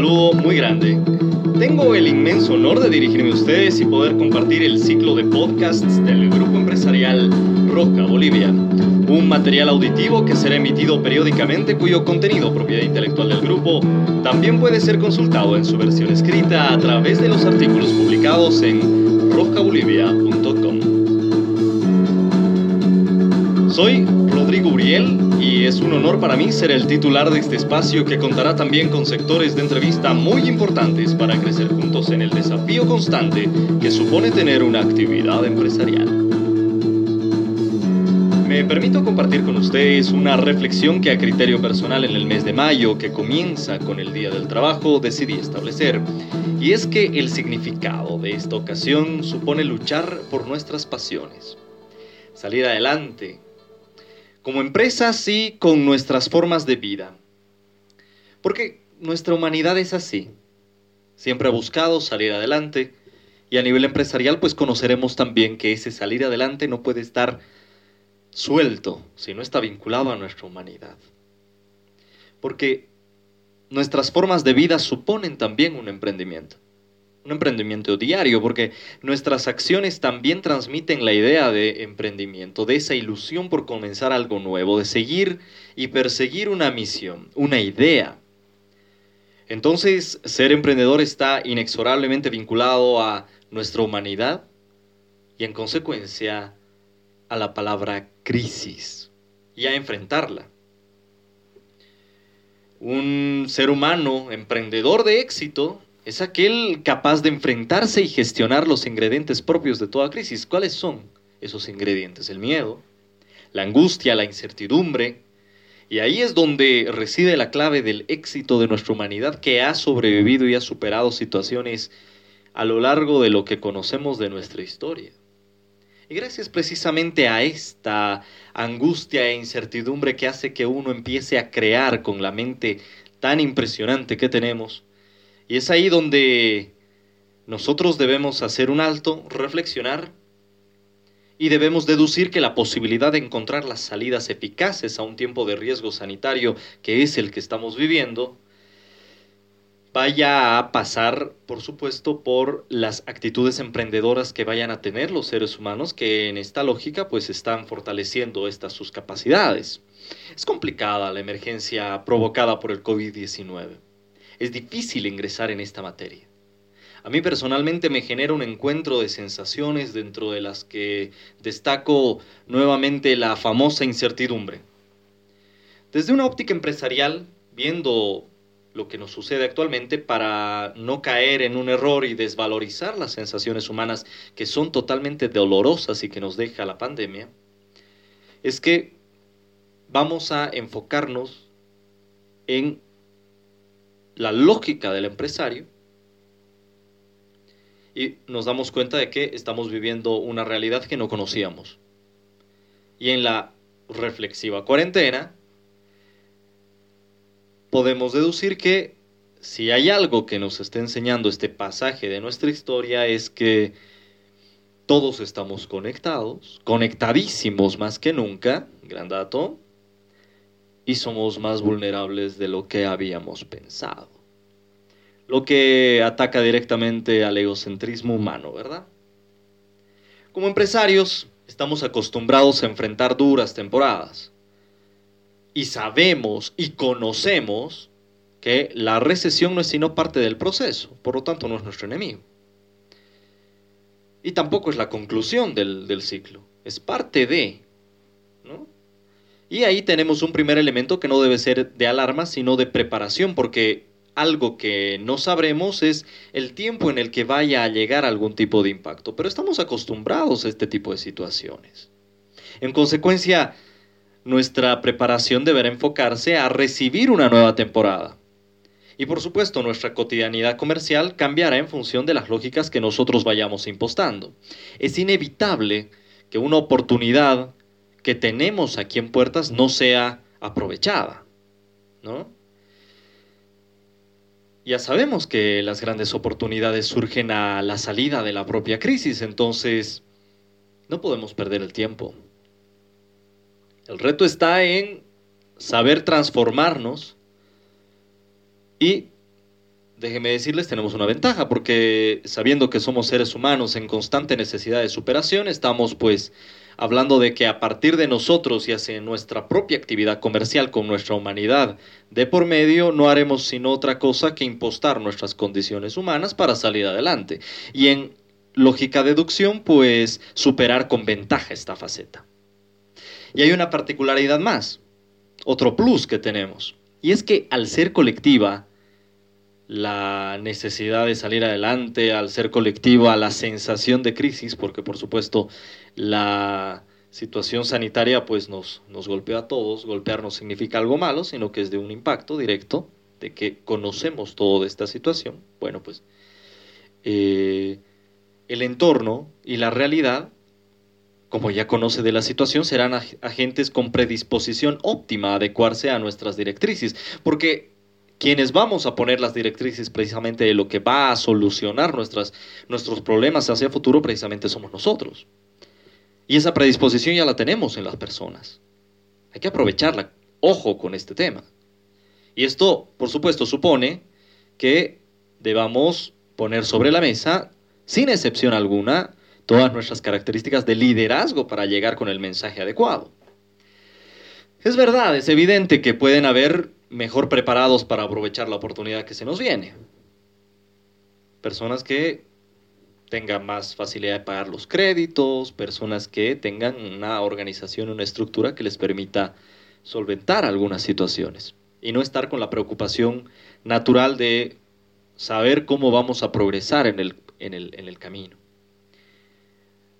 saludo muy grande. Tengo el inmenso honor de dirigirme a ustedes y poder compartir el ciclo de podcasts del grupo empresarial Roca Bolivia, un material auditivo que será emitido periódicamente cuyo contenido propiedad intelectual del grupo también puede ser consultado en su versión escrita a través de los artículos publicados en rocabolivia.com. Soy Rodrigo Uriel y es un honor para mí ser el titular de este espacio que contará también con sectores de entrevista muy importantes para crecer juntos en el desafío constante que supone tener una actividad empresarial. Me permito compartir con ustedes una reflexión que a criterio personal en el mes de mayo, que comienza con el Día del Trabajo, decidí establecer. Y es que el significado de esta ocasión supone luchar por nuestras pasiones. Salir adelante, como empresas y con nuestras formas de vida. Porque nuestra humanidad es así. Siempre ha buscado salir adelante y a nivel empresarial pues conoceremos también que ese salir adelante no puede estar suelto si no está vinculado a nuestra humanidad. Porque nuestras formas de vida suponen también un emprendimiento un emprendimiento diario, porque nuestras acciones también transmiten la idea de emprendimiento, de esa ilusión por comenzar algo nuevo, de seguir y perseguir una misión, una idea. Entonces, ser emprendedor está inexorablemente vinculado a nuestra humanidad y en consecuencia a la palabra crisis y a enfrentarla. Un ser humano emprendedor de éxito es aquel capaz de enfrentarse y gestionar los ingredientes propios de toda crisis. ¿Cuáles son esos ingredientes? El miedo, la angustia, la incertidumbre. Y ahí es donde reside la clave del éxito de nuestra humanidad que ha sobrevivido y ha superado situaciones a lo largo de lo que conocemos de nuestra historia. Y gracias precisamente a esta angustia e incertidumbre que hace que uno empiece a crear con la mente tan impresionante que tenemos, y es ahí donde nosotros debemos hacer un alto, reflexionar y debemos deducir que la posibilidad de encontrar las salidas eficaces a un tiempo de riesgo sanitario que es el que estamos viviendo, vaya a pasar, por supuesto, por las actitudes emprendedoras que vayan a tener los seres humanos que en esta lógica pues están fortaleciendo estas sus capacidades. Es complicada la emergencia provocada por el COVID-19 es difícil ingresar en esta materia. A mí personalmente me genera un encuentro de sensaciones dentro de las que destaco nuevamente la famosa incertidumbre. Desde una óptica empresarial, viendo lo que nos sucede actualmente para no caer en un error y desvalorizar las sensaciones humanas que son totalmente dolorosas y que nos deja la pandemia, es que vamos a enfocarnos en la lógica del empresario y nos damos cuenta de que estamos viviendo una realidad que no conocíamos. Y en la reflexiva cuarentena podemos deducir que si hay algo que nos está enseñando este pasaje de nuestra historia es que todos estamos conectados, conectadísimos más que nunca, gran dato, y somos más vulnerables de lo que habíamos pensado. Lo que ataca directamente al egocentrismo humano, ¿verdad? Como empresarios, estamos acostumbrados a enfrentar duras temporadas. Y sabemos y conocemos que la recesión no es sino parte del proceso, por lo tanto no es nuestro enemigo. Y tampoco es la conclusión del, del ciclo, es parte de. Y ahí tenemos un primer elemento que no debe ser de alarma, sino de preparación, porque algo que no sabremos es el tiempo en el que vaya a llegar algún tipo de impacto, pero estamos acostumbrados a este tipo de situaciones. En consecuencia, nuestra preparación deberá enfocarse a recibir una nueva temporada. Y por supuesto, nuestra cotidianidad comercial cambiará en función de las lógicas que nosotros vayamos impostando. Es inevitable que una oportunidad que tenemos aquí en Puertas no sea aprovechada, ¿no? Ya sabemos que las grandes oportunidades surgen a la salida de la propia crisis, entonces no podemos perder el tiempo. El reto está en saber transformarnos y déjenme decirles, tenemos una ventaja, porque sabiendo que somos seres humanos en constante necesidad de superación, estamos pues hablando de que a partir de nosotros y hacia nuestra propia actividad comercial con nuestra humanidad de por medio, no haremos sino otra cosa que impostar nuestras condiciones humanas para salir adelante. Y en lógica deducción, pues superar con ventaja esta faceta. Y hay una particularidad más, otro plus que tenemos, y es que al ser colectiva, la necesidad de salir adelante, al ser colectiva, la sensación de crisis, porque por supuesto la situación sanitaria pues nos, nos golpea a todos, golpear no significa algo malo, sino que es de un impacto directo, de que conocemos todo de esta situación. Bueno, pues eh, el entorno y la realidad, como ya conoce de la situación, serán agentes con predisposición óptima a adecuarse a nuestras directrices, porque quienes vamos a poner las directrices precisamente de lo que va a solucionar nuestros problemas hacia el futuro, precisamente somos nosotros. Y esa predisposición ya la tenemos en las personas. Hay que aprovecharla. Ojo con este tema. Y esto, por supuesto, supone que debamos poner sobre la mesa, sin excepción alguna, todas nuestras características de liderazgo para llegar con el mensaje adecuado. Es verdad, es evidente que pueden haber mejor preparados para aprovechar la oportunidad que se nos viene. Personas que tengan más facilidad de pagar los créditos, personas que tengan una organización, una estructura que les permita solventar algunas situaciones y no estar con la preocupación natural de saber cómo vamos a progresar en el, en el, en el camino.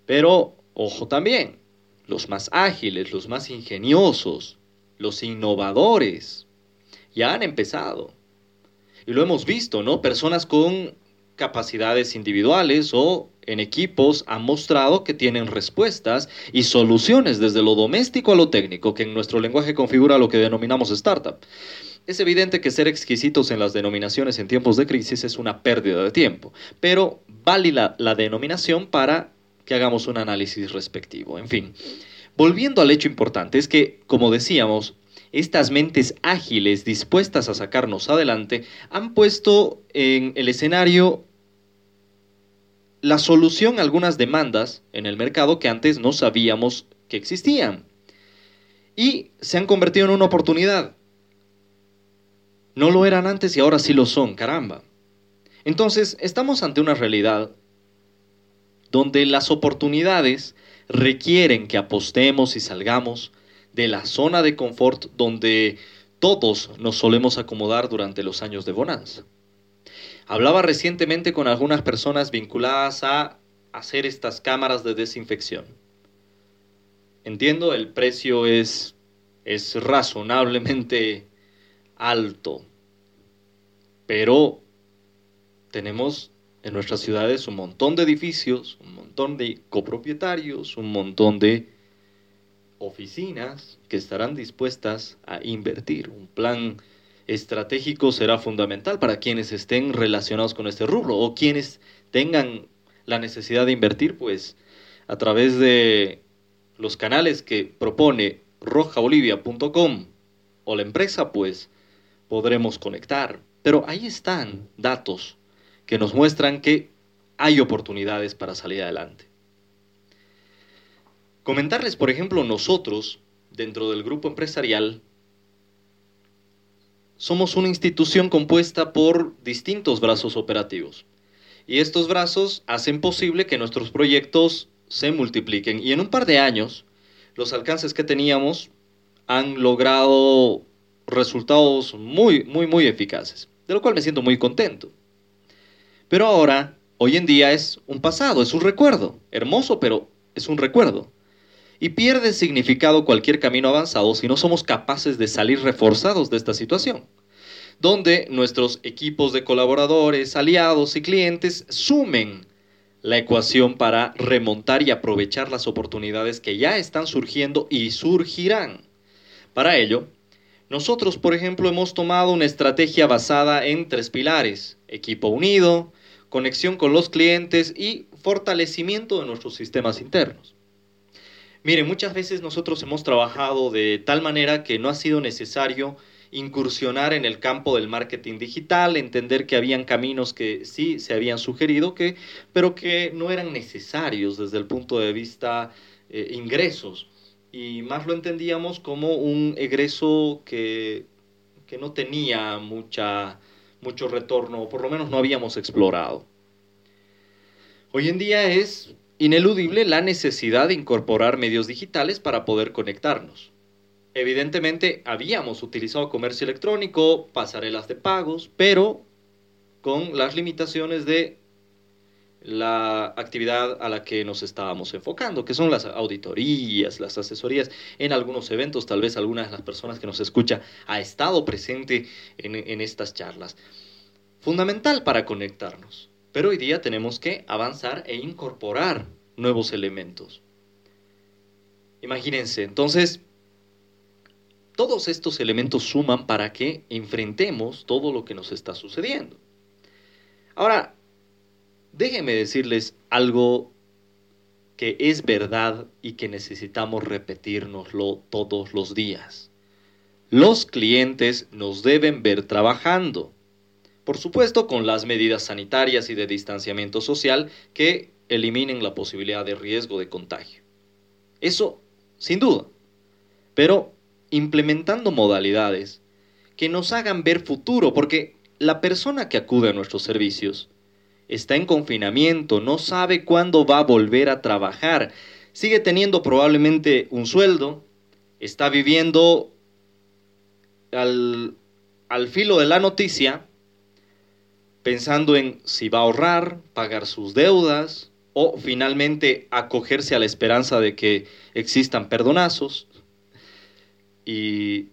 Pero, ojo también, los más ágiles, los más ingeniosos, los innovadores, ya han empezado. Y lo hemos visto, ¿no? Personas con capacidades individuales o en equipos han mostrado que tienen respuestas y soluciones desde lo doméstico a lo técnico, que en nuestro lenguaje configura lo que denominamos startup. Es evidente que ser exquisitos en las denominaciones en tiempos de crisis es una pérdida de tiempo, pero vale la, la denominación para que hagamos un análisis respectivo. En fin, volviendo al hecho importante, es que, como decíamos, estas mentes ágiles dispuestas a sacarnos adelante han puesto en el escenario la solución a algunas demandas en el mercado que antes no sabíamos que existían. Y se han convertido en una oportunidad. No lo eran antes y ahora sí lo son, caramba. Entonces, estamos ante una realidad donde las oportunidades requieren que apostemos y salgamos de la zona de confort donde todos nos solemos acomodar durante los años de bonanza. Hablaba recientemente con algunas personas vinculadas a hacer estas cámaras de desinfección. Entiendo, el precio es, es razonablemente alto, pero tenemos en nuestras ciudades un montón de edificios, un montón de copropietarios, un montón de oficinas que estarán dispuestas a invertir. Un plan estratégico será fundamental para quienes estén relacionados con este rubro o quienes tengan la necesidad de invertir, pues a través de los canales que propone rojabolivia.com o la empresa, pues podremos conectar. Pero ahí están datos que nos muestran que hay oportunidades para salir adelante. Comentarles, por ejemplo, nosotros, dentro del grupo empresarial, somos una institución compuesta por distintos brazos operativos. Y estos brazos hacen posible que nuestros proyectos se multipliquen. Y en un par de años, los alcances que teníamos han logrado resultados muy, muy, muy eficaces, de lo cual me siento muy contento. Pero ahora, hoy en día es un pasado, es un recuerdo, hermoso, pero es un recuerdo. Y pierde significado cualquier camino avanzado si no somos capaces de salir reforzados de esta situación, donde nuestros equipos de colaboradores, aliados y clientes sumen la ecuación para remontar y aprovechar las oportunidades que ya están surgiendo y surgirán. Para ello, nosotros, por ejemplo, hemos tomado una estrategia basada en tres pilares, equipo unido, conexión con los clientes y fortalecimiento de nuestros sistemas internos. Miren, muchas veces nosotros hemos trabajado de tal manera que no ha sido necesario incursionar en el campo del marketing digital, entender que habían caminos que sí se habían sugerido, que, pero que no eran necesarios desde el punto de vista eh, ingresos. Y más lo entendíamos como un egreso que, que no tenía mucha, mucho retorno, o por lo menos no habíamos explorado. Hoy en día es ineludible la necesidad de incorporar medios digitales para poder conectarnos. Evidentemente habíamos utilizado comercio electrónico, pasarelas de pagos, pero con las limitaciones de la actividad a la que nos estábamos enfocando, que son las auditorías, las asesorías. En algunos eventos, tal vez algunas de las personas que nos escucha ha estado presente en, en estas charlas. Fundamental para conectarnos. Pero hoy día tenemos que avanzar e incorporar nuevos elementos. Imagínense, entonces, todos estos elementos suman para que enfrentemos todo lo que nos está sucediendo. Ahora, déjenme decirles algo que es verdad y que necesitamos repetirnoslo todos los días. Los clientes nos deben ver trabajando. Por supuesto, con las medidas sanitarias y de distanciamiento social que eliminen la posibilidad de riesgo de contagio. Eso, sin duda. Pero implementando modalidades que nos hagan ver futuro, porque la persona que acude a nuestros servicios está en confinamiento, no sabe cuándo va a volver a trabajar, sigue teniendo probablemente un sueldo, está viviendo al, al filo de la noticia, pensando en si va a ahorrar, pagar sus deudas o finalmente acogerse a la esperanza de que existan perdonazos. Y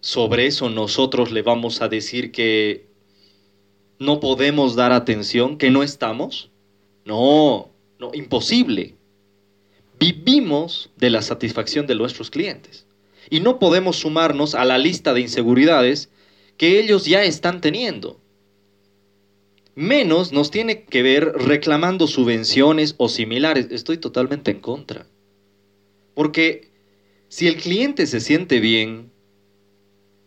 sobre eso nosotros le vamos a decir que no podemos dar atención, que no estamos. No, no, imposible. Vivimos de la satisfacción de nuestros clientes y no podemos sumarnos a la lista de inseguridades que ellos ya están teniendo menos nos tiene que ver reclamando subvenciones o similares. Estoy totalmente en contra. Porque si el cliente se siente bien,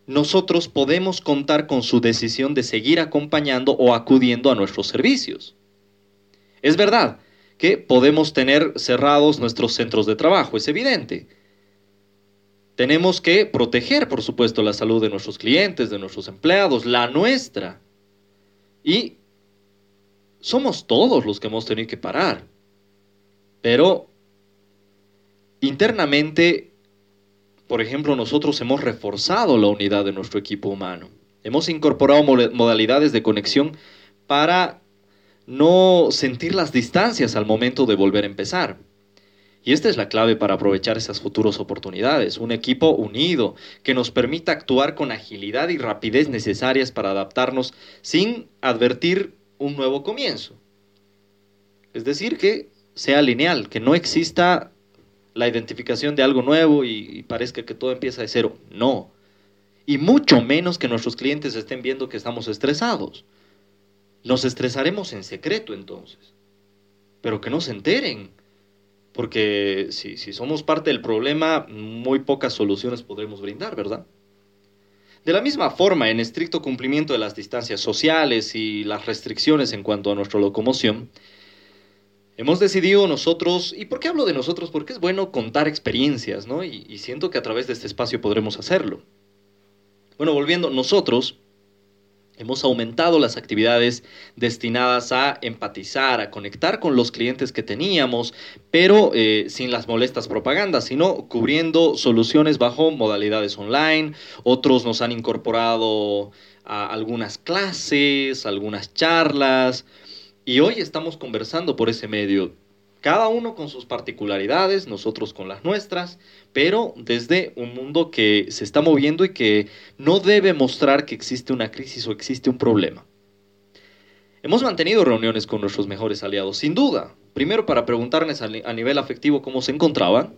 nosotros podemos contar con su decisión de seguir acompañando o acudiendo a nuestros servicios. Es verdad que podemos tener cerrados nuestros centros de trabajo, es evidente. Tenemos que proteger, por supuesto, la salud de nuestros clientes, de nuestros empleados, la nuestra. Y somos todos los que hemos tenido que parar. Pero internamente, por ejemplo, nosotros hemos reforzado la unidad de nuestro equipo humano. Hemos incorporado modalidades de conexión para no sentir las distancias al momento de volver a empezar. Y esta es la clave para aprovechar esas futuras oportunidades, un equipo unido que nos permita actuar con agilidad y rapidez necesarias para adaptarnos sin advertir un nuevo comienzo. Es decir, que sea lineal, que no exista la identificación de algo nuevo y, parezca que todo empieza de cero. No. Y mucho menos que nuestros clientes estén viendo que estamos estresados. Nos estresaremos en secreto entonces. Pero que no se enteren. Porque si, si somos parte del problema, muy pocas soluciones podremos brindar, ¿verdad? De la misma forma, en estricto cumplimiento de las distancias sociales y las restricciones en cuanto a nuestra locomoción, hemos decidido nosotros, ¿y por qué hablo de nosotros? Porque es bueno contar experiencias, ¿no? Y, y siento que a través de este espacio podremos hacerlo. Bueno, volviendo, nosotros Hemos aumentado las actividades destinadas a empatizar, a conectar con los clientes que teníamos, pero eh, sin las molestas propagandas, sino cubriendo soluciones bajo modalidades online. Otros nos han incorporado a algunas clases, algunas charlas, y hoy estamos conversando por ese medio cada uno con sus particularidades, nosotros con las nuestras, pero desde un mundo que se está moviendo y que no debe mostrar que existe una crisis o existe un problema. Hemos mantenido reuniones con nuestros mejores aliados, sin duda. Primero para preguntarles a nivel afectivo cómo se encontraban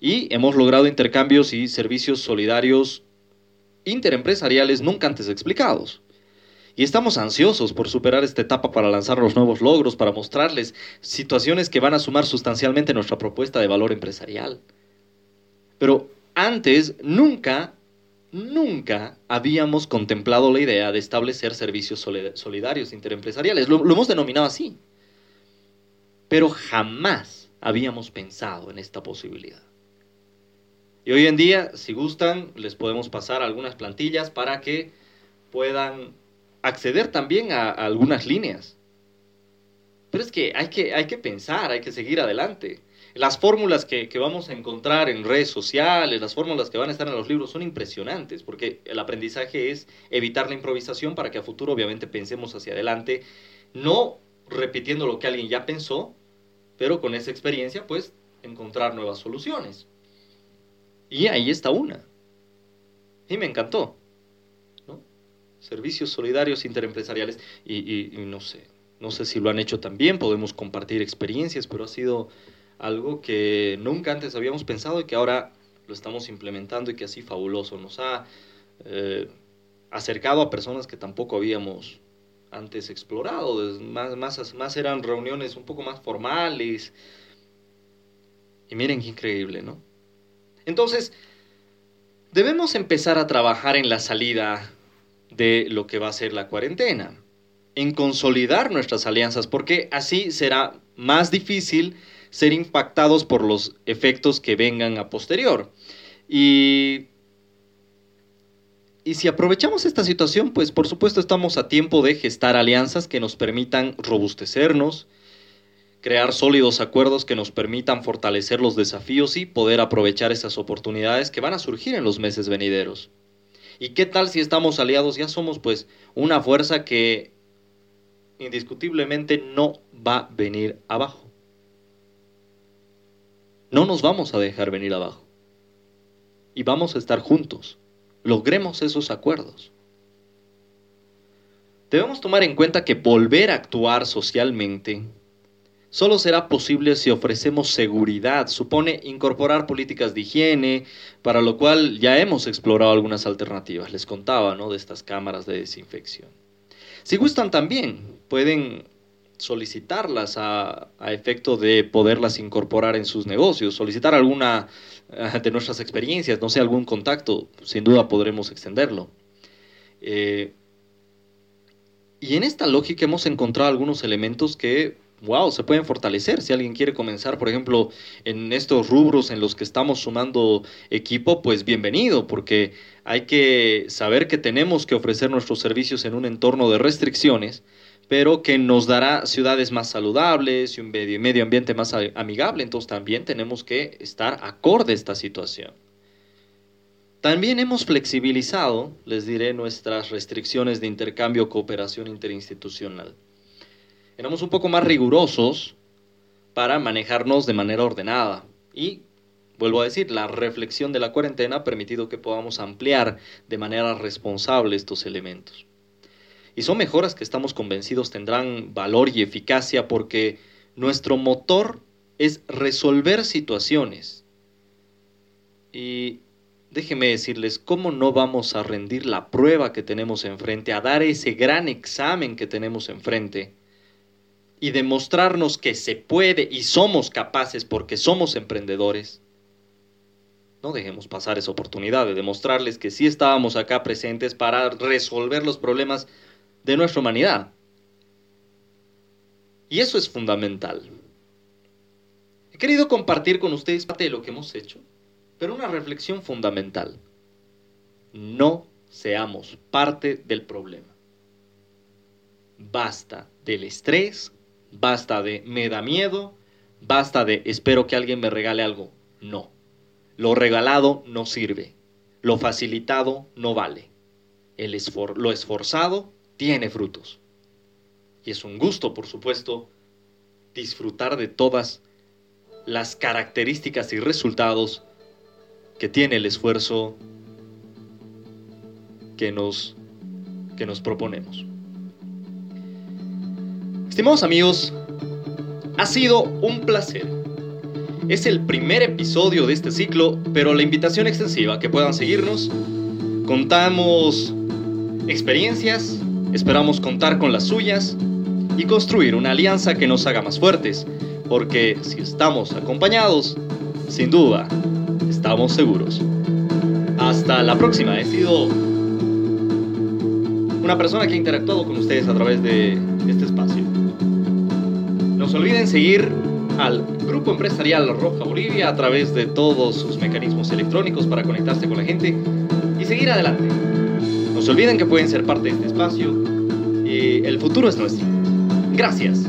y hemos logrado intercambios y servicios solidarios interempresariales nunca antes explicados. Y estamos ansiosos por superar esta etapa para lanzar los nuevos logros, para mostrarles situaciones que van a sumar sustancialmente nuestra propuesta de valor empresarial. Pero antes, nunca nunca habíamos contemplado la idea de establecer servicios solidarios interempresariales. Lo, hemos denominado así. Pero jamás habíamos pensado en esta posibilidad. Y hoy en día, si gustan, les podemos pasar algunas plantillas para que puedan acceder también a, algunas líneas. Pero es que hay, que hay que pensar, hay que seguir adelante. Las fórmulas que, que, vamos a encontrar en redes sociales, las fórmulas que van a estar en los libros son impresionantes, porque el aprendizaje es evitar la improvisación para que a futuro obviamente pensemos hacia adelante, no repitiendo lo que alguien ya pensó, pero con esa experiencia pues encontrar nuevas soluciones. Y ahí está una. Y me encantó servicios solidarios interempresariales y, no sé, no sé si lo han hecho también, podemos compartir experiencias, pero ha sido algo que nunca antes habíamos pensado y que ahora lo estamos implementando y que así fabuloso nos ha eh, acercado a personas que tampoco habíamos antes explorado, más, más, más eran reuniones un poco más formales. Y miren qué increíble, ¿no? Entonces, debemos empezar a trabajar en la salida de lo que va a ser la cuarentena, en consolidar nuestras alianzas, porque así será más difícil ser impactados por los efectos que vengan a posterior. Y, y si aprovechamos esta situación, pues por supuesto estamos a tiempo de gestar alianzas que nos permitan robustecernos, crear sólidos acuerdos que nos permitan fortalecer los desafíos y poder aprovechar esas oportunidades que van a surgir en los meses venideros. ¿Y qué tal si estamos aliados? Ya somos pues una fuerza que indiscutiblemente no va a venir abajo. No nos vamos a dejar venir abajo. Y vamos a estar juntos. Logremos esos acuerdos. Debemos tomar en cuenta que volver a actuar socialmente solo será posible si ofrecemos seguridad. Supone incorporar políticas de higiene, para lo cual ya hemos explorado algunas alternativas. Les contaba, ¿no? De estas cámaras de desinfección. Si gustan también, pueden solicitarlas a, efecto de poderlas incorporar en sus negocios, solicitar alguna eh, de nuestras experiencias, no sé, algún contacto, sin duda podremos extenderlo. Eh, y en esta lógica hemos encontrado algunos elementos que wow, se pueden fortalecer. Si alguien quiere comenzar, por ejemplo, en estos rubros en los que estamos sumando equipo, pues bienvenido, porque hay que saber que tenemos que ofrecer nuestros servicios en un entorno de restricciones, pero que nos dará ciudades más saludables y un medio, ambiente más amigable. Entonces también tenemos que estar acorde a esta situación. También hemos flexibilizado, les diré, nuestras restricciones de intercambio cooperación interinstitucional éramos un poco más rigurosos para manejarnos de manera ordenada. Y, vuelvo a decir, la reflexión de la cuarentena ha permitido que podamos ampliar de manera responsable estos elementos. Y son mejoras que estamos convencidos tendrán valor y eficacia porque nuestro motor es resolver situaciones. Y déjenme decirles, ¿cómo no vamos a rendir la prueba que tenemos enfrente, a dar ese gran examen que tenemos enfrente? Y demostrarnos que se puede y somos capaces porque somos emprendedores, no dejemos pasar esa oportunidad de demostrarles que sí estábamos acá presentes para resolver los problemas de nuestra humanidad. Y eso es fundamental. He querido compartir con ustedes parte de lo que hemos hecho, pero una reflexión fundamental. No seamos parte del problema. Basta del estrés, Basta de me da miedo, basta de espero que alguien me regale algo. No. Lo regalado no sirve. Lo facilitado no vale. El lo esforzado tiene frutos. Y es un gusto, por supuesto, disfrutar de todas las características y resultados que tiene el esfuerzo que nos, que nos proponemos. Estimados amigos, ha sido un placer. Es el primer episodio de este ciclo, pero la invitación extensiva que puedan seguirnos. Contamos experiencias, esperamos contar con las suyas y construir una alianza que nos haga más fuertes, porque si estamos acompañados, sin duda, estamos seguros. Hasta la próxima. He sido una persona que ha interactuado con ustedes a través de este espacio. No olviden seguir al Grupo Empresarial Roja Bolivia a través de todos sus mecanismos electrónicos para conectarse con la gente y seguir adelante. No se olviden que pueden ser parte de este espacio y el futuro es nuestro. Gracias.